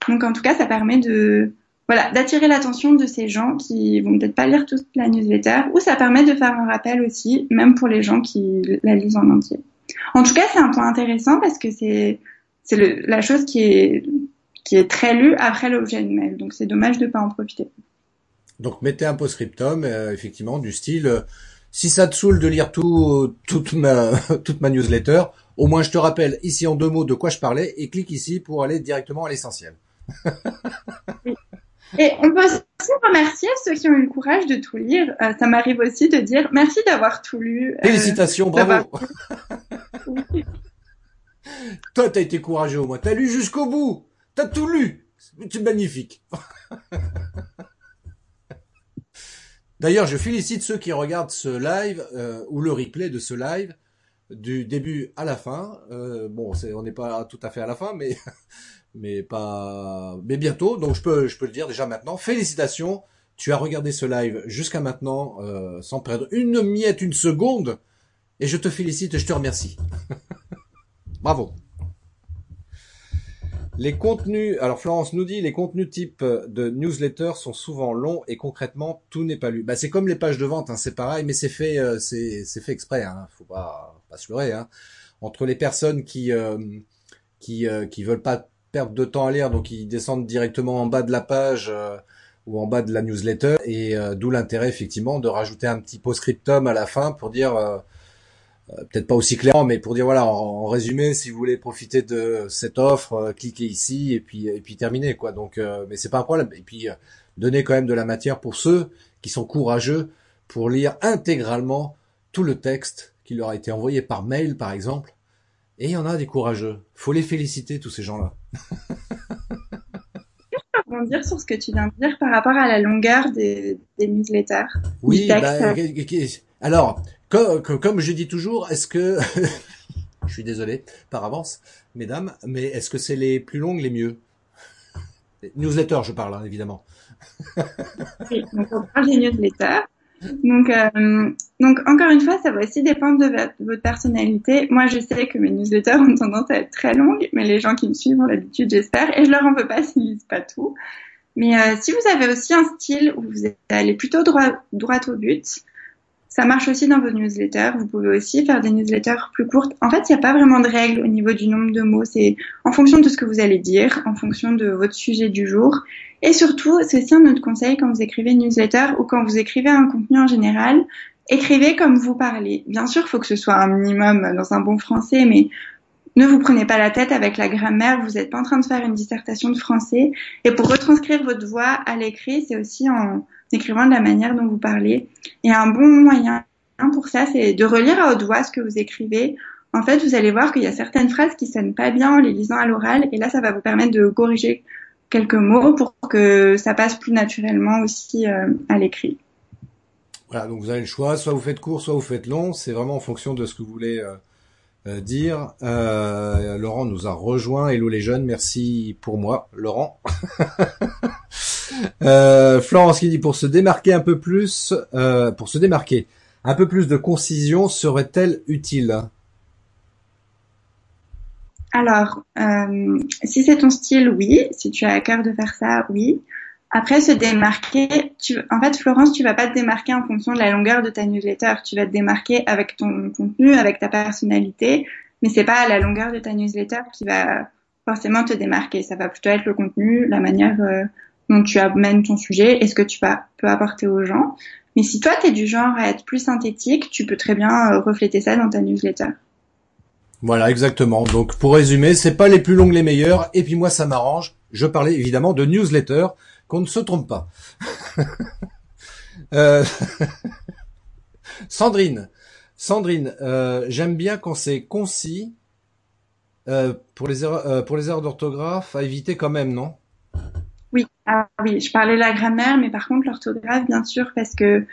Donc en tout cas, ça permet de voilà d'attirer l'attention de ces gens qui vont peut-être pas lire toute la newsletter, ou ça permet de faire un rappel aussi, même pour les gens qui la lisent en entier. En tout cas, c'est un point intéressant parce que c'est c'est la chose qui est qui est très lue après l'objet de mail. Donc c'est dommage de pas en profiter. Donc mettez un post-scriptum, euh, effectivement, du style si ça te saoule de lire tout, toute ma, [LAUGHS] toute ma newsletter, au moins je te rappelle ici en deux mots de quoi je parlais et clique ici pour aller directement à l'essentiel. Et on peut aussi remercier ceux qui ont eu le courage de tout lire. Euh, ça m'arrive aussi de dire merci d'avoir tout lu. Euh, Félicitations, bravo. [LAUGHS] Toi, t'as été courageux au moins. T'as lu jusqu'au bout. T'as tout lu. C'est magnifique. [LAUGHS] D'ailleurs, je félicite ceux qui regardent ce live euh, ou le replay de ce live du début à la fin. Euh, bon, c'est, on n'est pas tout à fait à la fin, mais [LAUGHS] mais pas, mais bientôt. Donc je peux je peux le dire déjà maintenant. Félicitations, tu as regardé ce live jusqu'à maintenant euh, sans perdre une miette, une seconde, et je te félicite et je te remercie. [LAUGHS] Bravo. Les contenus, alors Florence nous dit, les contenus type de newsletter sont souvent longs et concrètement tout n'est pas lu. Bah c'est comme les pages de vente, hein, c'est pareil, mais c'est fait, euh, c'est fait exprès, hein, faut pas pas se leurrer. Hein. Entre les personnes qui euh, qui euh, qui veulent pas perdre de temps à lire, donc ils descendent directement en bas de la page ou en bas de la newsletter, et d'où l'intérêt effectivement de rajouter un petit post-scriptum à la fin pour dire peut-être pas aussi clairement, mais pour dire voilà, en, résumé, si vous voulez profiter de cette offre, cliquez ici et puis et puis terminez quoi. Donc, mais c'est pas un problème. Et puis donner quand même de la matière pour ceux qui sont courageux pour lire intégralement tout le texte qui leur a été envoyé par mail, par exemple. Et il y en a des courageux. Faut les féliciter, tous ces gens-là. Je rebondir sur ce que tu viens de dire par rapport à la longueur des, newsletters. Oui, bah, alors, comme, comme je dis toujours, est-ce que... [LAUGHS] je suis désolé par avance, mesdames, mais est-ce que c'est les plus longues les mieux? Newsletters, je parle, hein, évidemment. oui, donc on parle des newsletters. Donc, euh, donc encore une fois, ça va aussi dépendre de, votre personnalité. Moi, je sais que mes newsletters ont tendance à être très longues, mais les gens qui me suivent ont l'habitude, j'espère, et je leur en veux pas s'ils lisent pas tout. Mais euh, si vous avez aussi un style où vous allez plutôt droit, droit au but, ça marche aussi dans vos newsletters. Vous pouvez aussi faire des newsletters plus courtes. En fait, il n'y a pas vraiment de règles au niveau du nombre de mots. C'est en fonction de ce que vous allez dire, en fonction de votre sujet du jour. Et surtout, c'est aussi un autre conseil quand vous écrivez une newsletter ou quand vous écrivez un contenu en général. Écrivez comme vous parlez. Bien sûr, il faut que ce soit un minimum dans un bon français, mais ne vous prenez pas la tête avec la grammaire. Vous n'êtes pas en train de faire une dissertation de français. Et pour retranscrire votre voix à l'écrit, c'est aussi en écrivant de la manière dont vous parlez. Et un bon moyen pour ça, c'est de relire à haute voix ce que vous écrivez. En fait, vous allez voir qu'il y a certaines phrases qui sonnent pas bien en les lisant à l'oral, et là, ça va vous permettre de corriger quelques mots pour que ça passe plus naturellement aussi euh, à l'écrit. Voilà, donc vous avez le choix, soit vous faites court, soit vous faites long, c'est vraiment en fonction de ce que vous voulez euh, euh, dire. Laurent nous a rejoint, hello les jeunes, merci pour moi, Laurent. [LAUGHS] Euh, Florence qui dit pour se démarquer un peu plus, euh, pour se démarquer, un peu plus de concision serait-elle utile? Alors, euh, si c'est ton style, oui. Si tu as à cœur de faire ça, oui. Après, se démarquer, tu, en fait, Florence, tu vas pas te démarquer en fonction de la longueur de ta newsletter. Tu vas te démarquer avec ton contenu, avec ta personnalité, mais c'est pas la longueur de ta newsletter qui va forcément te démarquer. Ça va plutôt être le contenu, la manière dont tu amènes ton sujet et ce que tu peux apporter aux gens. Mais si toi, tu es du genre à être plus synthétique, tu peux très bien euh, refléter ça dans ta newsletter. Voilà, exactement. Donc, pour résumer, c'est pas les plus longues les meilleures. Et puis moi, ça m'arrange. Je parlais évidemment de newsletter, qu'on ne se trompe pas. [LAUGHS] euh... [LAUGHS] Sandrine, Sandrine, euh, j'aime bien quand c'est concis. Euh, pour les erreurs, d'orthographe, à éviter quand même, non? Oui, ah oui, je parlais de la grammaire, mais par contre l'orthographe, bien sûr, parce que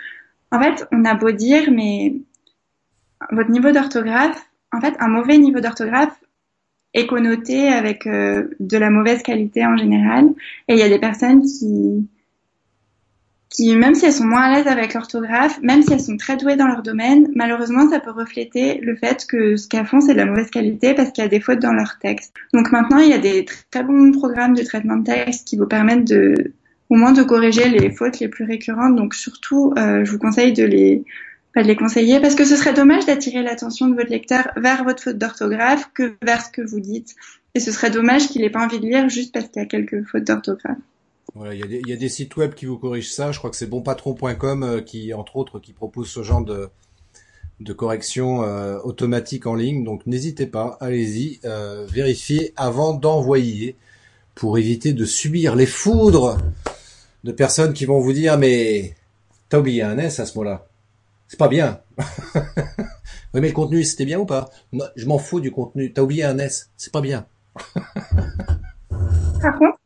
en fait, on a beau dire, mais votre niveau d'orthographe, en fait, un mauvais niveau d'orthographe est avec euh, de la mauvaise qualité en général. Et il y a des personnes qui qui, même si elles sont moins à l'aise avec l'orthographe, même si elles sont très douées dans leur domaine, malheureusement, ça peut refléter le fait que ce qu'elles font, c'est de la mauvaise qualité parce qu'il y a des fautes dans leur texte. Donc maintenant, il y a des très bons programmes de traitement de texte qui vous permettent de, au moins de corriger les fautes les plus récurrentes. Donc surtout, euh, je vous conseille de les, pas de les conseiller parce que ce serait dommage d'attirer l'attention de votre lecteur vers votre faute d'orthographe que vers ce que vous dites. Et ce serait dommage qu'il ait pas envie de lire juste parce qu'il y a quelques fautes d'orthographe. Voilà, il y, a des, y, a des sites web qui vous corrigent ça. Je crois que c'est bonpatron.com euh, qui, entre autres, qui propose ce genre de, de correction euh, automatique en ligne. Donc n'hésitez pas, allez-y, euh, vérifiez avant d'envoyer pour éviter de subir les foudres de personnes qui vont vous dire mais t'as oublié un S à ce mot-là. C'est pas bien. [LAUGHS] oui mais le contenu c'était bien ou pas? Je m'en fous du contenu. T'as oublié un S. C'est pas bien. Par contre,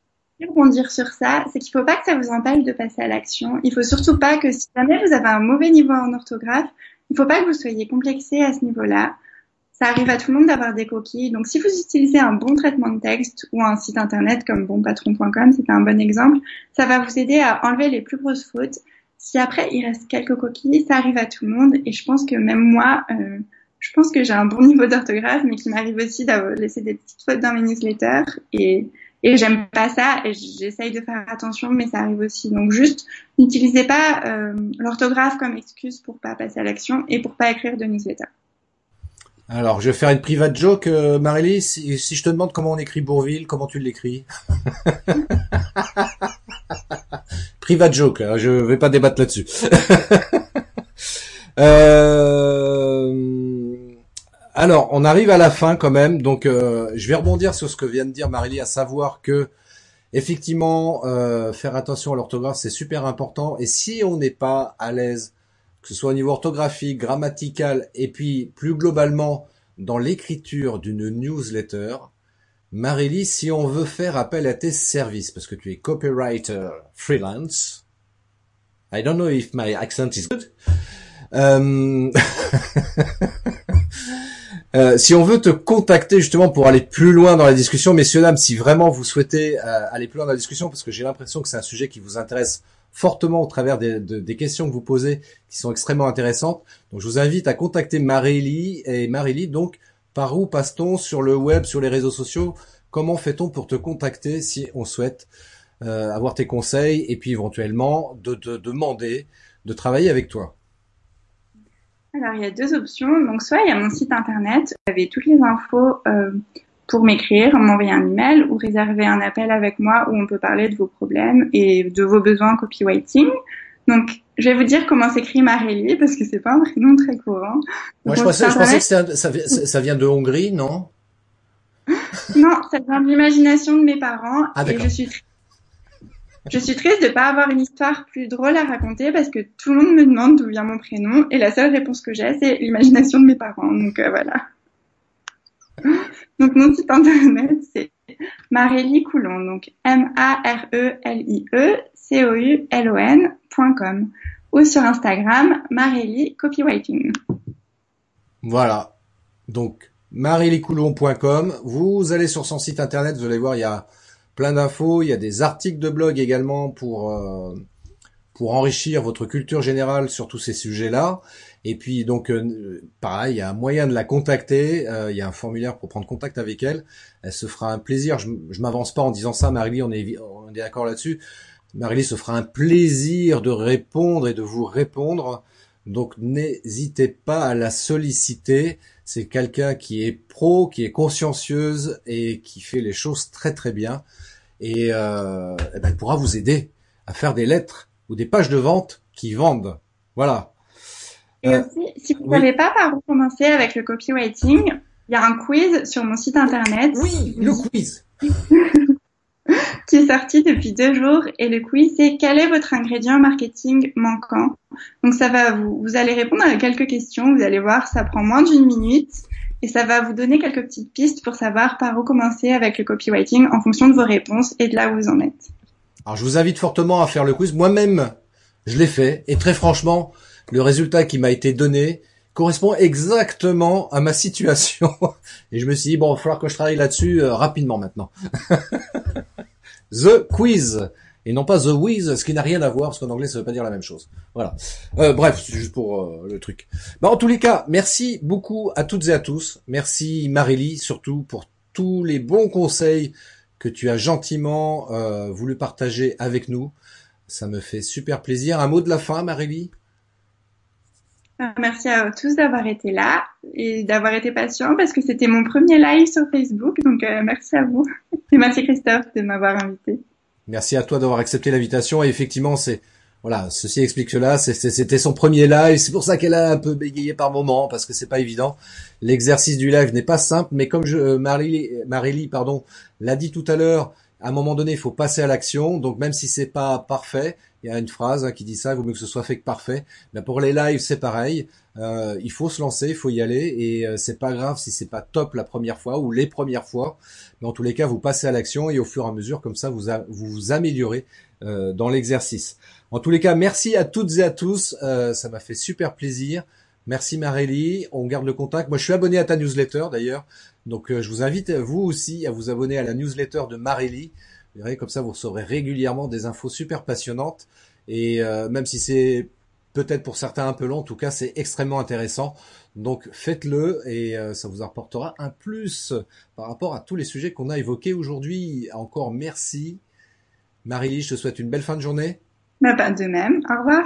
rebondir sur ça, c'est qu'il faut pas que ça vous empêche de passer à l'action. Il faut surtout pas que si jamais vous avez un mauvais niveau en orthographe, il faut pas que vous soyez complexé à ce niveau-là. Ça arrive à tout le monde d'avoir des coquilles. Donc, si vous utilisez un bon traitement de texte ou un site internet comme bonpatron.com, c'est un bon exemple, ça va vous aider à enlever les plus grosses fautes. Si après il reste quelques coquilles, ça arrive à tout le monde. Et je pense que même moi, euh, je pense que j'ai un bon niveau d'orthographe, mais qu'il m'arrive aussi d'avoir laissé des petites fautes dans mes newsletters. Et et j'aime pas ça et j'essaye de faire attention, mais ça arrive aussi. Donc juste, n'utilisez pas euh, l'orthographe comme excuse pour pas passer à l'action et pour pas écrire de newsletter. Alors, je vais faire une private joke, euh, Marélie. Si, si, je te demande comment on écrit Bourville, comment tu l'écris? [LAUGHS] [LAUGHS] Private joke, hein, je vais pas débattre là-dessus. [LAUGHS] euh... Alors, on arrive à la fin quand même, donc euh, je vais rebondir sur ce que vient de dire Marélie, à savoir que effectivement, euh, faire attention à l'orthographe, c'est super important. Et si on n'est pas à l'aise que ce soit au niveau orthographique, grammatical, et puis plus globalement dans l'écriture d'une newsletter, Marélie, si on veut faire appel à tes services, parce que tu es copywriter freelance, I don't know if my accent is good. Euh... [LAUGHS] euh, si on veut te contacter justement pour aller plus loin dans la discussion, messieurs dames, si vraiment vous souhaitez euh, aller plus loin dans la discussion, parce que j'ai l'impression que c'est un sujet qui vous intéresse fortement au travers des, des, questions que vous posez qui sont extrêmement intéressantes. Donc je vous invite à contacter Marélie et Marélie donc par où passe-t-on sur le web, sur les réseaux sociaux? Comment fait-on pour te contacter si on souhaite euh, avoir tes conseils et puis éventuellement de te demander de travailler avec toi? Alors il y a deux options. Donc soit il y a mon site internet, vous avez toutes les infos euh, pour m'écrire, m'envoyer un email ou réserver un appel avec moi où on peut parler de vos problèmes et de vos besoins copywriting. Donc, je vais vous dire comment s'écrit Marélie parce que c'est pas un prénom très courant. Moi, je pensais, je pensais que ça, ça, ça, vient de Hongrie, non? Non, ça vient de l'imagination de mes parents ah, et je suis je suis triste de pas avoir une histoire plus drôle à raconter parce que tout le monde me demande d'où vient mon prénom et la seule réponse que j'ai c'est l'imagination de mes parents. Donc euh, voilà. Donc mon site internet c'est Marélie Coulon, donc M-A-R-E-L-I-E C-O-U-L-O-N.com ou sur Instagram Marélie Copywriting. Voilà. Donc marélicoulon.com. Vous allez sur son site internet, vous allez voir, il y a plein d'infos, il y a des articles de blog également pour euh, pour enrichir votre culture générale sur tous ces sujets-là. Et puis donc euh, pareil, il y a un moyen de la contacter, euh, il y a un formulaire pour prendre contact avec elle. Elle se fera un plaisir. Je, m'avance pas en disant ça, Marie, on on est d'accord là-dessus. Marie se fera un plaisir de répondre et de vous répondre. Donc n'hésitez pas à la solliciter. C'est quelqu'un qui est pro, qui est consciencieuse et qui fait les choses très très bien. Et, euh, eh ben, elle pourra vous aider à faire des lettres ou des pages de vente qui vendent. Voilà. Et euh, aussi, si vous ne savez pas par où commencer avec le copywriting, il y a un quiz sur mon site internet. Oui, le quiz. [LAUGHS] qui est sorti depuis deux jours et le quiz c'est quel est votre ingrédient marketing manquant? Donc ça va vous, vous allez répondre à quelques questions, vous allez voir, ça prend moins d'une minute et ça va vous donner quelques petites pistes pour savoir par où commencer avec le copywriting en fonction de vos réponses et de là où vous en êtes. Alors je vous invite fortement à faire le quiz. Moi-même, je l'ai fait et très franchement, le résultat qui m'a été donné correspond exactement à ma situation. [LAUGHS] Et je me suis dit, bon, il va falloir que je travaille là-dessus euh, rapidement maintenant. [LAUGHS] the Quiz et non pas The Wiz, ce qui n'a rien à voir, parce qu'en anglais ça veut pas dire la même chose. Voilà. Euh, bref, c'est juste pour euh, le truc. Bah, en tous les cas, merci beaucoup à toutes et à tous. Merci Marélie, surtout pour tous les bons conseils que tu as gentiment euh, voulu partager avec nous. Ça me fait super plaisir. Un mot de la fin, Marélie Merci à tous d'avoir été là et d'avoir été patient parce que c'était mon premier live sur Facebook. Donc merci à vous. Et merci Christophe de m'avoir invité. Merci à toi d'avoir accepté l'invitation. Et effectivement, c'est voilà, ceci explique cela. C'était son premier live. C'est pour ça qu'elle a un peu bégayé par moment parce que c'est pas évident. L'exercice du live n'est pas simple, mais comme je, euh, Marélie, pardon, l'a dit tout à l'heure, à un moment donné, il faut passer à l'action. Donc même si c'est pas parfait, il y a une phrase hein, qui dit ça, il vaut mieux que ce soit fait que parfait. Mais pour les lives, c'est pareil. Euh, il faut se lancer, il faut y aller, et euh, c'est pas grave si c'est pas top la première fois ou les premières fois. Mais en tous les cas, vous passez à l'action et au fur et à mesure, comme ça, vous vous, vous améliorez euh, dans l'exercice. En tous les cas, merci à toutes et à tous. ça m'a fait super plaisir. Merci Marélie, on garde le contact. Moi, je suis abonné à ta newsletter d'ailleurs, donc je vous invite vous aussi à vous abonner à la newsletter de Marélie. Vous verrez comme ça, vous recevrez régulièrement des infos super passionnantes. Et même si c'est peut-être pour certains un peu long, en tout cas c'est extrêmement intéressant. Donc faites-le et euh, ça vous apportera un plus par rapport à tous les sujets qu'on a évoqués aujourd'hui. Encore merci. Marie-Lie, je te souhaite une belle fin de journée. Bah, pas de même. Au revoir.